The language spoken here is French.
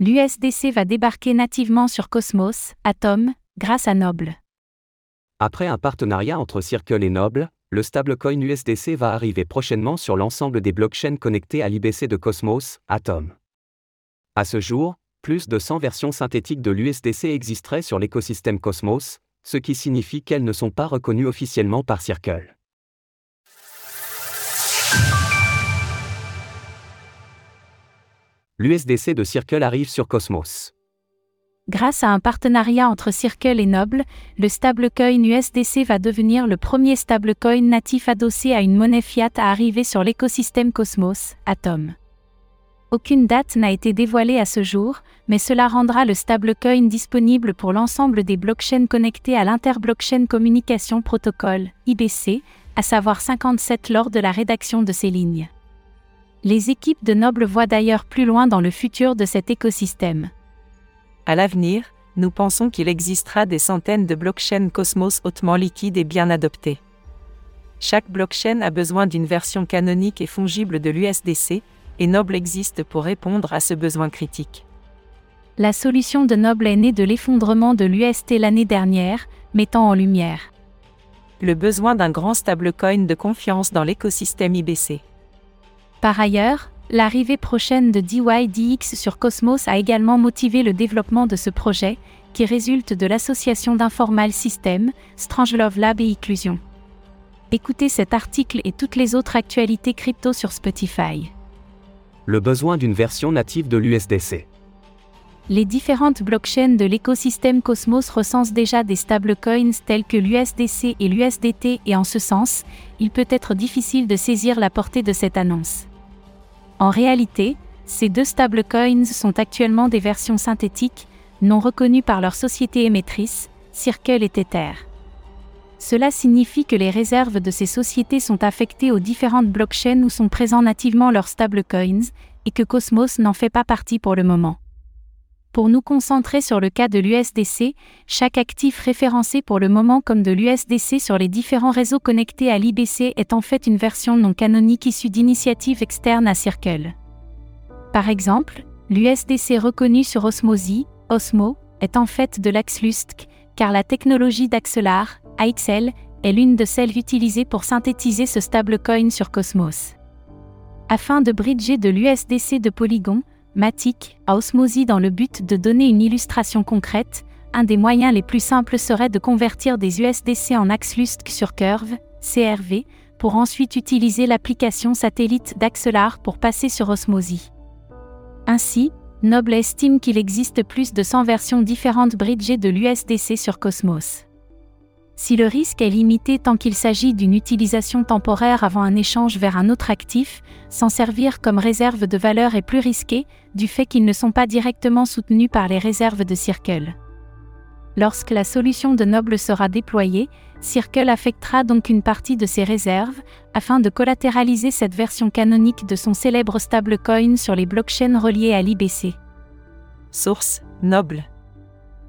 L'USDC va débarquer nativement sur Cosmos, Atom, grâce à Noble. Après un partenariat entre Circle et Noble, le stablecoin USDC va arriver prochainement sur l'ensemble des blockchains connectées à l'IBC de Cosmos, Atom. À ce jour, plus de 100 versions synthétiques de l'USDC existeraient sur l'écosystème Cosmos, ce qui signifie qu'elles ne sont pas reconnues officiellement par Circle. L'USDC de Circle arrive sur Cosmos. Grâce à un partenariat entre Circle et Noble, le stablecoin USDC va devenir le premier stablecoin natif adossé à une monnaie fiat à arriver sur l'écosystème Cosmos, Atom. Aucune date n'a été dévoilée à ce jour, mais cela rendra le stablecoin disponible pour l'ensemble des blockchains connectés à l'Interblockchain Communication Protocol, IBC, à savoir 57 lors de la rédaction de ces lignes. Les équipes de Noble voient d'ailleurs plus loin dans le futur de cet écosystème. À l'avenir, nous pensons qu'il existera des centaines de blockchains Cosmos hautement liquides et bien adoptés. Chaque blockchain a besoin d'une version canonique et fongible de l'USDC, et Noble existe pour répondre à ce besoin critique. La solution de Noble est née de l'effondrement de l'UST l'année dernière, mettant en lumière le besoin d'un grand stablecoin de confiance dans l'écosystème IBC. Par ailleurs, l'arrivée prochaine de DYDX sur Cosmos a également motivé le développement de ce projet, qui résulte de l'association d'Informal System, Strangelove Lab et Inclusion. Écoutez cet article et toutes les autres actualités crypto sur Spotify le besoin d'une version native de l'USDC. Les différentes blockchains de l'écosystème Cosmos recensent déjà des stablecoins tels que l'USDC et l'USDT et en ce sens, il peut être difficile de saisir la portée de cette annonce. En réalité, ces deux stablecoins sont actuellement des versions synthétiques, non reconnues par leur société émettrice, Circle et Tether. Cela signifie que les réserves de ces sociétés sont affectées aux différentes blockchains où sont présents nativement leurs stablecoins, et que Cosmos n'en fait pas partie pour le moment. Pour nous concentrer sur le cas de l'USDC, chaque actif référencé pour le moment comme de l'USDC sur les différents réseaux connectés à l'IBC est en fait une version non canonique issue d'initiatives externes à Circle. Par exemple, l'USDC reconnu sur Osmosi, Osmo, est en fait de l'Axlustk, car la technologie d'Axelar, AXL, est l'une de celles utilisées pour synthétiser ce stablecoin sur Cosmos. Afin de bridger de l'USDC de Polygon, Matic, à Osmosi dans le but de donner une illustration concrète, un des moyens les plus simples serait de convertir des USDC en Axlustk sur Curve, CRV, pour ensuite utiliser l'application satellite d'Axelar pour passer sur Osmosi. Ainsi, Noble estime qu'il existe plus de 100 versions différentes bridgées de l'USDC sur Cosmos. Si le risque est limité tant qu'il s'agit d'une utilisation temporaire avant un échange vers un autre actif, s'en servir comme réserve de valeur est plus risqué, du fait qu'ils ne sont pas directement soutenus par les réserves de Circle. Lorsque la solution de Noble sera déployée, Circle affectera donc une partie de ses réserves, afin de collatéraliser cette version canonique de son célèbre stablecoin sur les blockchains reliées à l'IBC. Source Noble